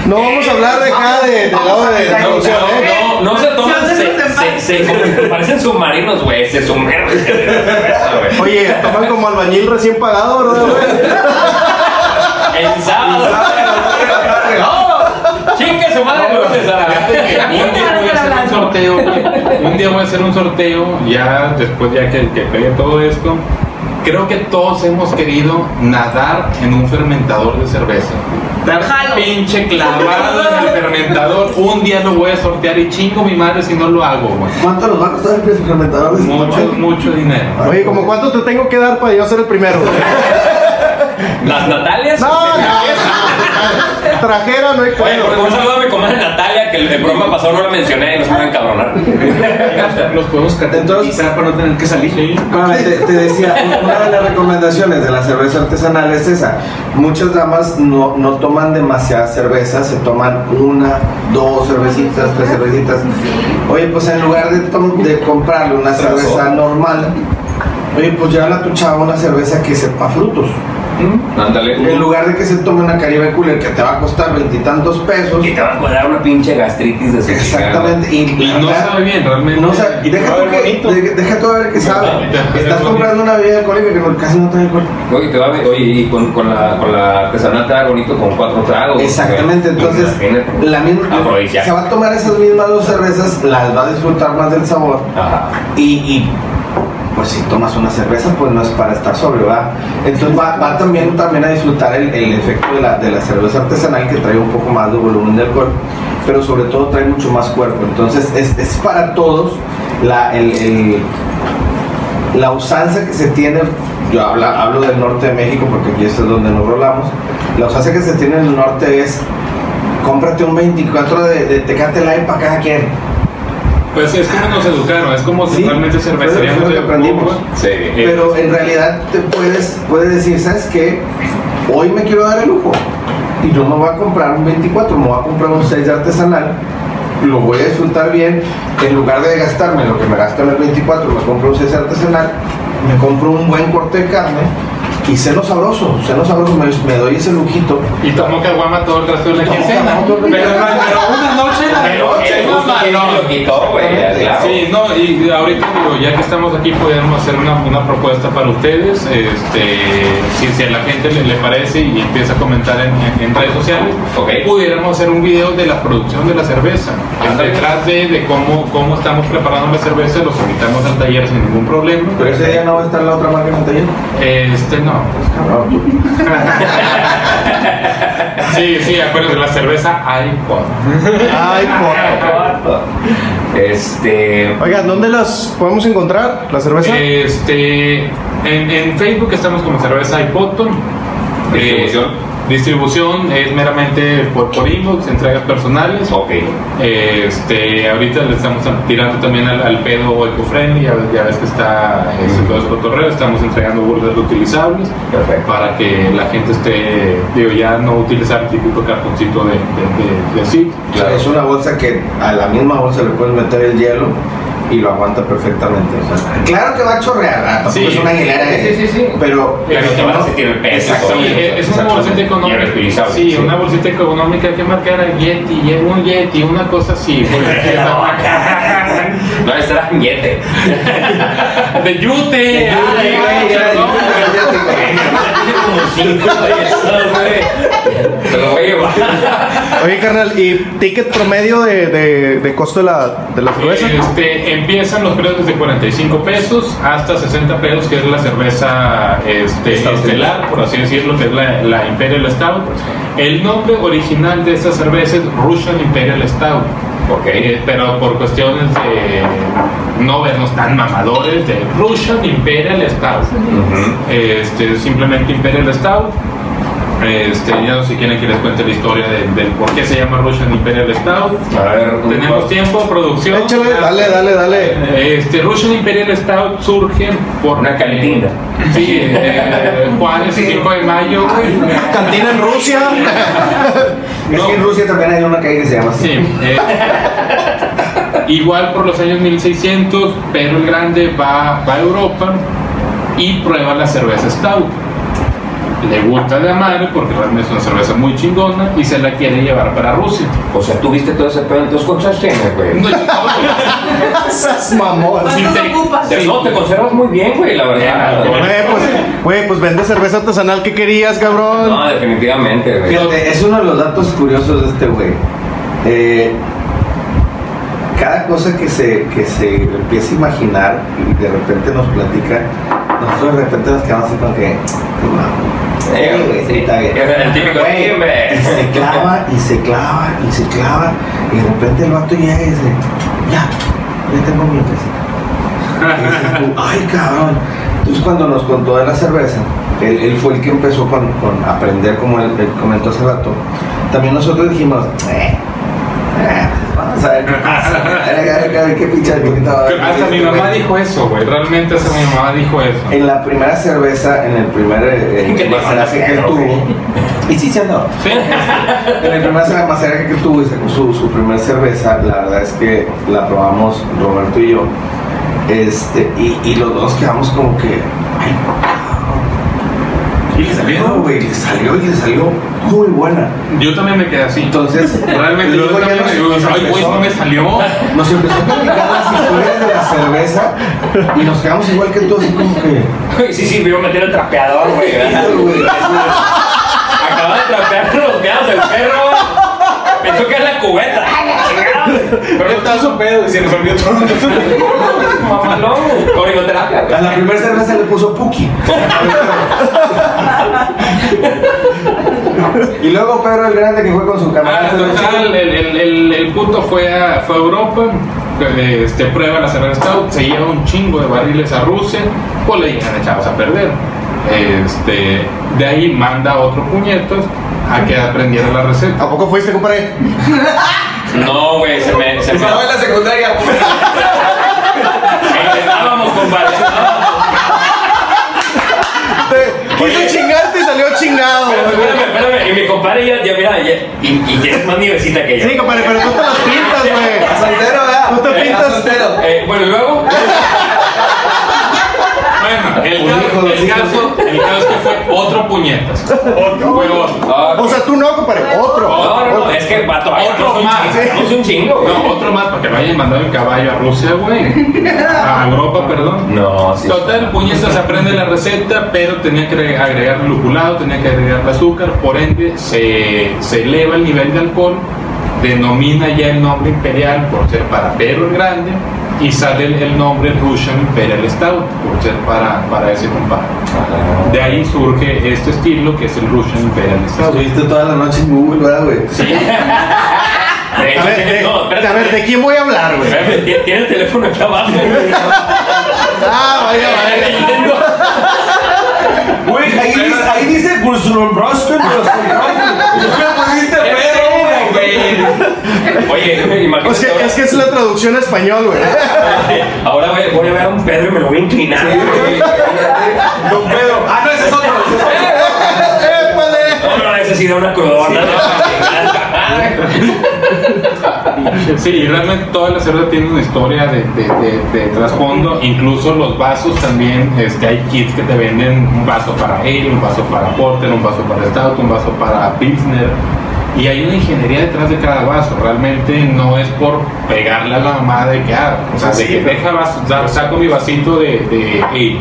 No vamos a hablar de acá de, del lado de Vamos a- producción, ¿eh? No, no se toman, Se se, se, se- parecen submarinos, güey, se sumergen en cerveza, güey. Oye, toman como albañil recién pagado, ¿verdad, güey? En sábado. Chingue su madre, la Un día voy a hacer un sorteo, güey. Un día voy a hacer un sorteo, ya después ya que, que pegue todo esto. Creo que todos hemos querido nadar en un fermentador de cerveza. Jalo. pinche clavado en el fermentador. Un día lo voy a sortear y chingo mi madre si no lo hago, güey. ¿Cuánto nos va a costar el fermentador Mucho, mucho dinero. Oye, ¿como cuánto te tengo que dar para yo ser el primero? Las Natalias. No, no. Trajera, no hay Oye, cuello. un saludo a mi comadre Natalia, que el, el programa pasado no la mencioné y no se me van a encabronar. Los podemos categorizar para no tener que salir. Ah, te, te decía, una de las recomendaciones de la cerveza artesanal es esa. Muchas damas no, no toman demasiada cerveza, se toman una, dos cervecitas, tres cervecitas. Oye, pues en lugar de, tom- de comprarle una cerveza normal, oye, pues llévala a tu chava una cerveza que sepa frutos. Ándale. En lugar de que se tome una Caribe Cooler que te va a costar veintitantos pesos. Y te va a dar una pinche gastritis de su Exactamente. Y, no verdad, sabe bien, realmente. No sabe- y deja tú, que, de- deja tú a ver qué sabe. Estás comprando una bebida alcohólica que casi no trae alcohol. Oye, te va a ver- oye, y con, con, la, con la artesanal te da bonito con cuatro tragos. Exactamente, entonces Imagínate. la misma, Afrodisíaco. se va a tomar esas mismas dos cervezas, las va a disfrutar más del sabor Ajá. y, y, pues si tomas una cerveza pues no es para estar sobrio, ¿verdad? Entonces va, va también, también a disfrutar el, efecto de la, de la cerveza artesanal que trae un poco más de volumen de alcohol, pero sobre todo trae mucho más cuerpo, entonces es, es para todos la, el, la usanza que se tiene, yo hablo del norte de México porque aquí es donde nos rolamos, la usanza que se tiene en el norte es cómprate un 24 de, de Tecate Light para cada quien. Pues es como nos educaron, es como Sí, realmente fue lo- cervecería fue lo que aprendimos. Sí. Pero en realidad te puedes, puedes decir, ¿sabes qué? Hoy me quiero dar el lujo y no me voy a comprar un 24, me voy a comprar un 6 de artesanal, lo voy a disfrutar bien, en lugar de gastarme lo que me gasto en el 24, me compro un 6 de artesanal, me compro un buen corte de carne y ceno sabroso, ceno sabroso, me, me doy ese lujito. Y tomó caguama todo el resto de la quincena. Pero, pero una noche la noche, no lo quitó, güey, claro. Sí, no, y ahorita digo, ya que estamos aquí podemos hacer una, una propuesta para ustedes, este, si, si a la gente le, le parece y empieza a comentar en, en- en redes sociales, Ok. pudiéramos hacer un video de la producción de la cerveza, Detrás de, de cómo, cómo estamos preparando la cerveza, los invitamos al taller sin ningún problema. Pero ese día no va a estar la otra marca en el taller. Este, no. Sí, sí, acuérdense, la cerveza iPod. Ay, por. Este. Oigan, ¿dónde las podemos encontrar? ¿La cerveza? Este, en, en Facebook estamos como cerveza iPod. Distribución. Distribución es meramente por, por inbox, entregas personales. Ok. Este, ahorita le estamos tirando también al, al pedo eco-friendly, ya, ves- ya ves que está este, todo este cotorreo, estamos entregando burdas reutilizables Perfecto. para que la gente esté, digo, ya no utilizar el típico cartoncito de, de, de, de zip. Claro, es una bolsa que a la misma bolsa le puedes meter el hielo y lo aguanta perfectamente. O sea, claro que va a chorrear, Sí. es una hielera, Sí, sí, sí, sí. pero Pero te vas a sentir el peso. Es es una bolsita económica. Sí, sí. una bolsita económica que marcar era Yeti, y un Yeti, una cosa así. pues, No, ese era Yete. de Yute. De ay, Yute, ay, güey, perdón. Tiene como cinco de esos, güey. Se lo voy a llevar. Oye, carnal, ¿y ticket promedio de, de, de costo de la, de la cerveza? Este, empiezan los precios desde 45 pesos hasta 60 pesos, que es la cerveza este, estelar, por así decirlo, que es la, la Imperial Stout. El nombre original de esta cerveza es Russian Imperial Stout. Ok. Eh, pero por cuestiones de no vernos tan mamadores, de Russian Imperial Stout. Ujú. Este, simplemente Imperial Stout. Este, ya no sé si quieren que les cuente la historia de- del por qué se llama Russian Imperial Stout. A ver, Tenemos tiempo, producción. Échale, dale, dale, dale. Este, Russian Imperial Stout surge por Una cantina. Sí, eh, Juárez, 5 de mayo. güey. Cantina en Rusia. es que en Rusia también hay una calle que se llama así. Sí, eh, igual por los años 1600, Pedro el Grande va, va a Europa y prueba la cerveza Stout. Le gusta de la madre porque realmente es una cerveza muy chingona y se la quiere llevar para Rusia. O sea, tú viste todo ese pedo, entonces ¿cuántos años tienes, güey? No, Esas mamón. Sí, ¿Cuánto te- No, te conservas muy bien, güey, la verdad. Güey, pues, güey, pues vende cerveza artesanal. ¿Qué querías, cabrón? No, definitivamente, güey. Fíjate, es uno de los datos curiosos de este güey. Eh, cada cosa que se, que se empieza a imaginar y de repente nos platica, nosotros de repente nos quedamos así con que, "No, Eh, güey, sí, sí. está bien". El típico, Güey, se clava y se clava y se clava y de repente el vato llega y dice, ya, ya tengo mi tú, Ay, cabrón. Entonces cuando nos contó de la cerveza, él, fue el que empezó con, aprender, como él, él comentó hace rato. También nosotros dijimos, eh, eh, vamos a ver qué pasa. A ver, a ver, a ver qué pinche poquito va a haber. Hasta mi mamá dijo eso, güey. Realmente hasta mi mamá dijo eso. En la primera cerveza, en el primer eh, maceraje que él tuvo. Y sí. Sí. En el primer maceraje que tuvo y sacó su, su primer cerveza, la verdad es que la probamos Roberto y yo. Este, y, y los dos quedamos como que, ay, salió, güey, le salió y le salió muy buena. Yo también me quedé así. Entonces, Realmente, yo también nos- me digo, ay, güey, no me salió. Nos empezó a platicar las historias de la cerveza y nos quedamos igual que tú, así como que. Sí, sí, vio meter el trapeador, güey. Acaba de trapear los pedos del perro. Pensó que era la cubeta. Pero estaba su pedo y se nos olvidó todo. Orinoterapia. A la primera cerveza le puso Puki. y luego Pedro el Grande que fue con su Ah, camarada. total, el, el, el, el puto fue a, fue a Europa, este, prueba la cerveza Stout, se lleva un chingo de barriles a Rusia, pues le llegan echados a perder. Este, de ahí manda otro puñetos a que aprendiera la receta. ¿A poco fuiste, compadre? No, güey, se me. Se me Estaba en la secundaria. Estábamos, compadre. Quiso chingarte y salió chingado. Espérame, espérame. Y mi compadre ya, ya mira, ya, y, y tienes más nievecita que yo. Sí, compadre, pero tú te las pintas, güey. Soltero, ¿verdad? Tú te Eh, pintas. soltero. Eh, bueno, y luego. El, caso, el, caso, el caso es que fue otro puñetas. Otro. Fue otro. Ah, O sea, tú no, compadre, otro. no, no, no, es que vato, Otro otro más. No es un chingo. No, otro más, porque lo hayan mandado en caballo a Rusia, güey. A Europa, perdón. No, sí. Total, puñetas aprende la receta, pero tenía que agregar luculado, tenía que agregar azúcar, por ende se, se eleva el nivel de alcohol, denomina ya el nombre imperial por ser para Pedro el Grande y sale el, el nombre Russian Imperial Stout por ser para, para ese compadre. De ahí surge este estilo que es el Russian Imperial Stout. Estuviste toda la noche en Google, ¿verdad, güey? Sí, A ver, de, no, a ver, ¿de quién voy a hablar, güey? Tiene el teléfono aquí abajo. Ah, vaya, vaya. Leyendo. Güey, ahí dice, ahí dice Gursulon Broston, me pusiste Oye, imagínate. O sea, ahora- es que es la traducción a español, güey. Ahora voy, voy a ver a un Pedro y me lo voy a inclinar. Don Pedro. Ah, no, ese es otro. ese es otro. ¡Épale! No, no, ese sí da una crudona. Sí, y realmente toda la cerveza tiene una historia de, de- de- de trasfondo. Incluso los vasos también, este, hay kits que te venden un vaso para ale, un vaso para porter, un vaso para stout, un vaso para pilsner. Y hay una ingeniería detrás de cada vaso. Realmente no es por pegarle a la mamada de que, ah, o sea, de que deja vaso, sa- saco mi vasito de, de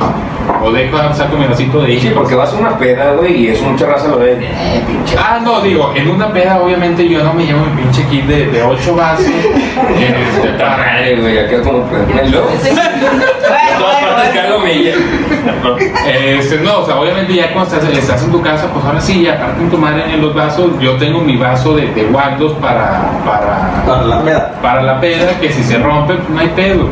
o dejo, saco mi vasito de Sí, ale. porque vas a una peda, güey, y es mucha raza lo de. Eh, pinche. Ah, no, digo, en una peda obviamente yo no me llevo mi pinche kit de, de 8 vasos. este, Puta para- güey, acá como. Me lleva. Este, no, o sea, obviamente ya cuando estás, estás en tu casa, pues ahora sí, ya aparte en tu madre en los vasos, yo tengo mi vaso de, de Waldos para, para, Para la peda. para la peda, que si se rompe, pues no hay pedo.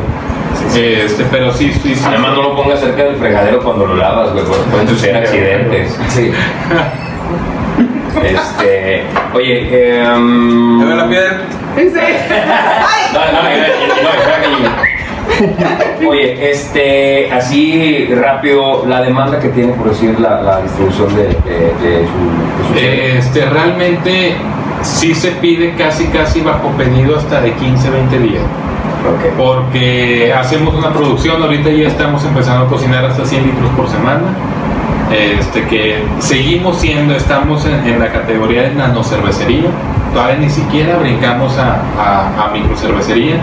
Este, pero sí, sí, sí. Además, no lo pongas cerca del fregadero cuando lo lavas, güey, porque pueden suceder accidentes. Sí. Este. Oye, eh. um, ¿Me ve la piedra? No, no, no, no, Oye, este, así rápido, la demanda que tiene, por decir, la, la distribución de, de, de su, de su serie. Este, realmente sí se pide casi, casi bajo pedido hasta de 15, 20 días. Porque hacemos una producción, ahorita ya estamos empezando a cocinar hasta 100 litros por semana, este, que seguimos siendo, estamos en, en la categoría de nanocervecería, todavía ni siquiera brincamos a, a, a microcervecería,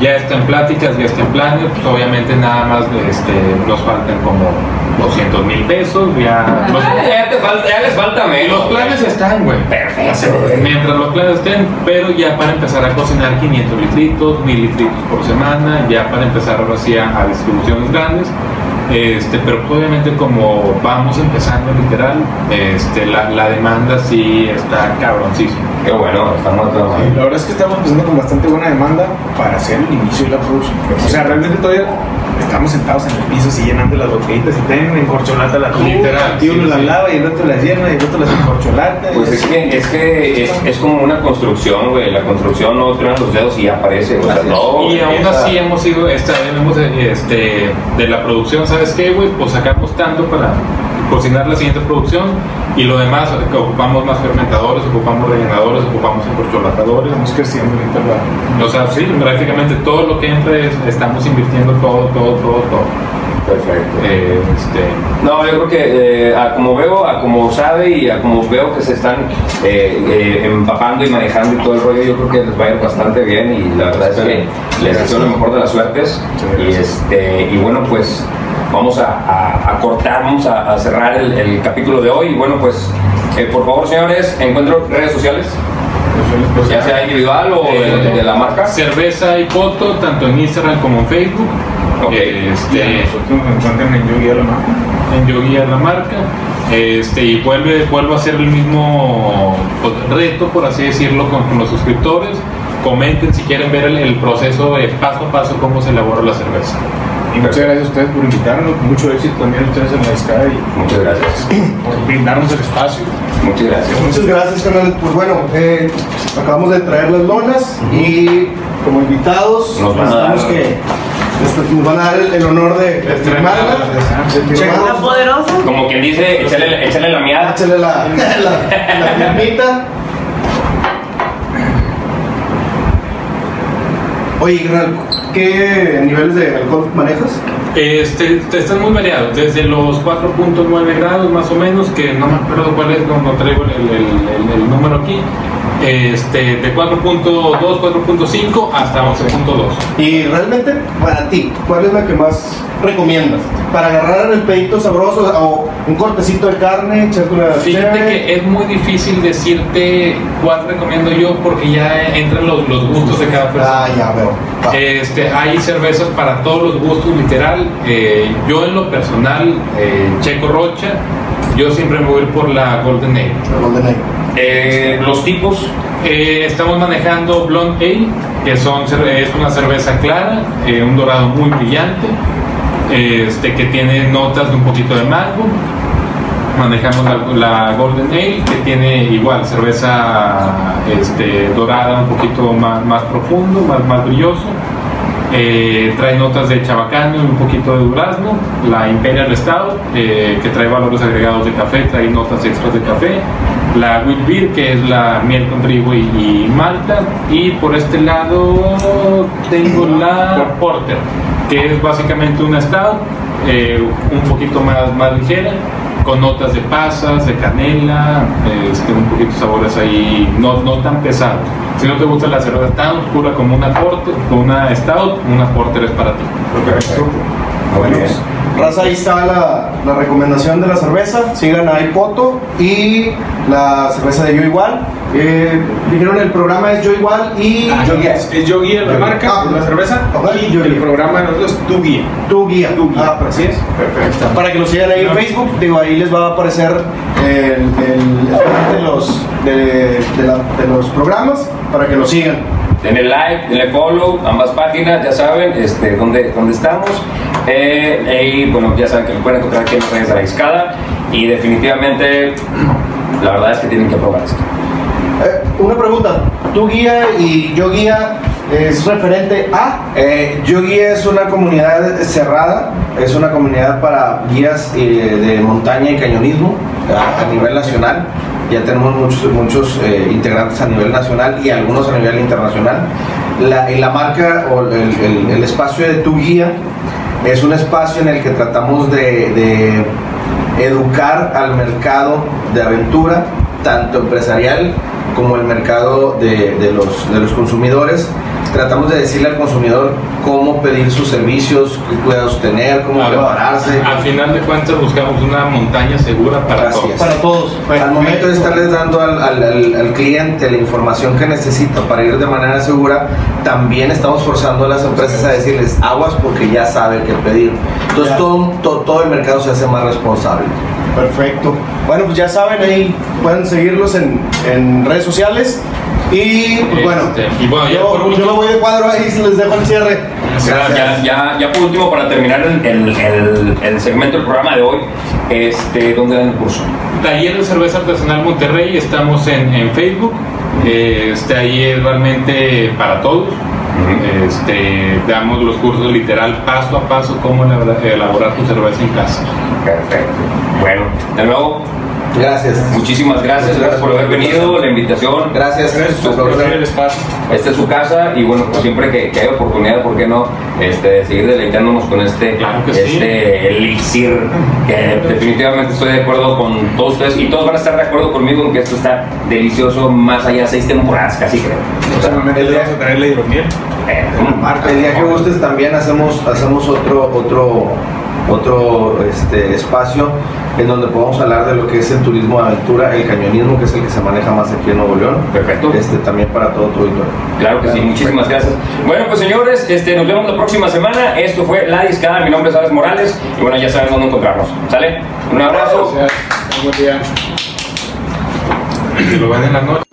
ya está en pláticas, ya está en planes, pues obviamente nada más este, nos faltan como 200 mil pesos, ya... los- Ah, ya, te falta, ya les falta menos. los planes están, güey. Perfecto. Mientras los planes estén, pero ya para empezar a cocinar 500 litritos, 1000 litritos por semana, ya para empezar ahora sí a, a distribuciones grandes. Este, pero obviamente como vamos empezando literal, este, la, la demanda sí está cabroncísima. Qué bueno, estamos todos Sí, La verdad es que estamos empezando con bastante buena demanda para hacer el inicio de la producción. O sea, realmente todavía estamos sentados en el piso así llenando las botellitas y tienen en corcholata la Literal, Y uno sí, las sí. lava y el otro las llena y el otro las encorcholata. Pues es que, es, que es, es como una construcción, güey. La construcción no truena los dedos y ya aparece. O sea, no, Y aún así hemos ido, esta, hemos, este, de la producción, ¿sabes qué, güey? Pues sacamos tanto para cocinar la siguiente producción y lo demás, que ocupamos más fermentadores, ocupamos rellenadores, ocupamos encorcholatadores. Estamos creciendo ahorita la- O sea, sí, prácticamente todo lo que entra es- estamos invirtiendo todo, todo, todo, todo. Perfecto. Eh, este, No, yo creo que eh, a como veo, a como sabe y a como veo que se están eh, eh, empapando y manejando y todo el rollo, yo creo que les va a ir bastante bien y la verdad es que les deseo lo mejor de las suertes. Y, este, y bueno, pues vamos a, a- a cortar, vamos a, a cerrar el, el capítulo de hoy. Y bueno, pues eh, por favor, señores, encuentro redes sociales, ya sea individual o de, de la marca. cerveza y foto, tanto en Instagram como en Facebook. Ok. Y a Este, nosotros nos encuentran en Yogi a la marca. en Yogi es la marca. Este, y vuelve, vuelvo a hacer el mismo pues, reto, por así decirlo, con, con los suscriptores. Comenten si quieren ver el, el proceso de paso a paso cómo se elabora la cerveza. Y muchas gracias a ustedes por invitarnos. Mucho éxito también a ustedes en la discada y Muchas gracias. por brindarnos el espacio. Muchas gracias. Muchas gracias, canal. Pues bueno, eh, acabamos de traer las lonas y como invitados Nos van a dar- que nos, van a dar el, el honor de, de firmarla. Como quien dice, échale, échale la miada. Échale la, la, la firmita. Oye, carnal, ¿qué niveles de alcohol manejas? Este, están muy variados, desde los 4.9 grados más o menos, que no me acuerdo cuál es, no, no traigo el, el- el- el número aquí, este, de 4.2, 4.5 hasta 11.2. Y realmente, para ti, ¿cuál es la que más recomiendas? Para agarrar el pedito sabroso o un cortecito de carne, echarte una Fíjate cheve. que es muy difícil decirte cuál recomiendo yo porque ya entran los, los gustos de cada persona. Ah, ya veo. Va. Este, hay cervezas para todos los gustos, literal. Eh, yo en lo personal, eh, Checo Rocha, yo siempre me voy por la Golden Ale. Golden Ale. Eh, los tipos, Eh, estamos manejando Blonde Ale, que son, es una cerveza clara, eh, un dorado muy brillante, este, que tiene notas de un poquito de mango. Manejamos la, la Golden Ale, que tiene igual cerveza este, dorada un poquito más, más profundo, más, más brilloso. Eh, trae notas de chabacano y un poquito de durazno. La Imperial Stout, eh, que trae valores agregados de café, trae notas extras de café. La Wheat Beer, que es la miel con trigo y, y malta. Y por este lado tengo la Porter, que es básicamente una Stout, eh, un poquito más, más ligera, con notas de pasas, de canela, este, un poquito de sabores ahí no, no tan pesados. Si no te gusta la cerveza tan oscura como una porter, una stout, una porter es para ti. Muy bien. Raza, ahí está la, la recomendación de la cerveza. Sigan a Ipoto y la cerveza de Yo Igual. Eh, dijeron el programa es Yo Igual y Ah, Yo Guía. Es, es Yogi a la marca, Ah, es la cerveza. ok, y Yogi. el programa de nosotros es Tu Guía. Tu Guía. Tu Guía. Ah, pero así es. Perfecto. Para que lo sigan ahí en No. Facebook, digo, ahí les va a aparecer el, el- de, los, de, de la- de los programas para que lo sigan. Denle like, denle follow, ambas páginas, ya saben este, dónde, dónde estamos. Eh, y bueno, ya saben que lo pueden encontrar aquí en las redes de la discada. Y definitivamente, la verdad es que tienen que probar esto. Eh, una pregunta, ¿tu guía y yo guía es referente a? Eh, yo guía es una comunidad cerrada, es una comunidad para guías eh, de montaña y cañonismo a, a nivel nacional. Ya tenemos muchos, muchos eh, integrantes a nivel nacional y algunos a nivel internacional. La, y la marca o el, el- el espacio de tu guía es un espacio en el que tratamos de, educar al mercado de aventura, tanto empresarial como el mercado de los consumidores, tratamos de decirle al consumidor cómo pedir sus servicios, qué cuidados tener, cómo ver, prepararse. Al final de cuentas buscamos una montaña segura para Gracias. todos. Para todos. Al momento de estarles dando al, al- al- al cliente la información que necesita para ir de manera segura, también estamos forzando a las empresas a decirles aguas porque ya sabe qué pedir. Entonces todo, to- todo el mercado se hace más responsable. Perfecto. Bueno, pues ya saben, ahí pueden seguirlos en, en redes sociales. Y pues bueno, Este, y bueno, yo, por último- yo me voy de cuadro ahí, les dejo el cierre. Ya, ya, ya por último, para terminar el, el- el- el segmento del programa de hoy, este, ¿dónde dan el curso? Taller de Cerveza Artesanal Monterrey, estamos en, en Facebook. Eh, Este, ahí es realmente para todos. Este, damos los cursos literal paso a paso cómo elabora- elaborar tu cerveza en casa. Perfecto. Bueno, de nuevo, Gracias. muchísimas gracias, gracias por haber venido, la invitación. Gracias. Gracias por compartir el espacio. Esta es su casa y bueno, pues siempre que, que haya oportunidad, ¿por qué no? Este, seguir deleitándonos con este, Claro que sí. este elixir, que definitivamente estoy de acuerdo con todos ustedes y todos van a estar de acuerdo conmigo en que esto está delicioso más allá de seis temporadas, casi creo. O sea, Próximamente le vamos a traer la hidromiel. eh, El día que gustes también hacemos, hacemos otro, otro, otro este, espacio en donde podamos hablar de lo que es el turismo de aventura, el cañonismo, que es el que se maneja más aquí en Nuevo León. Perfecto. Este, también para todo tu auditorio. Claro que sí, muchísimas gracias. Bueno, pues señores, este, nos vemos la próxima semana. Esto fue La Discada, mi nombre es Alex Morales y bueno, ya saben dónde encontrarnos. ¿Sale? Un abrazo. Gracias. Buen día. Si lo ven en la noche.